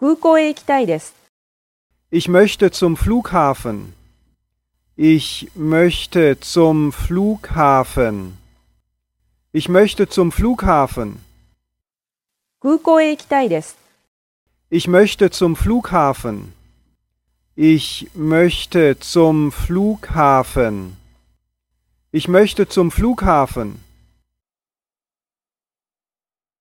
空港へ行きたいです。Ich möchte zum Flughafen. Ich möchte zum Flughafen. Ich möchte zum Flughafen. 空港へ行きたいです。Ich möchte zum Flughafen. Ich möchte zum Flughafen. Ich möchte zum Flughafen.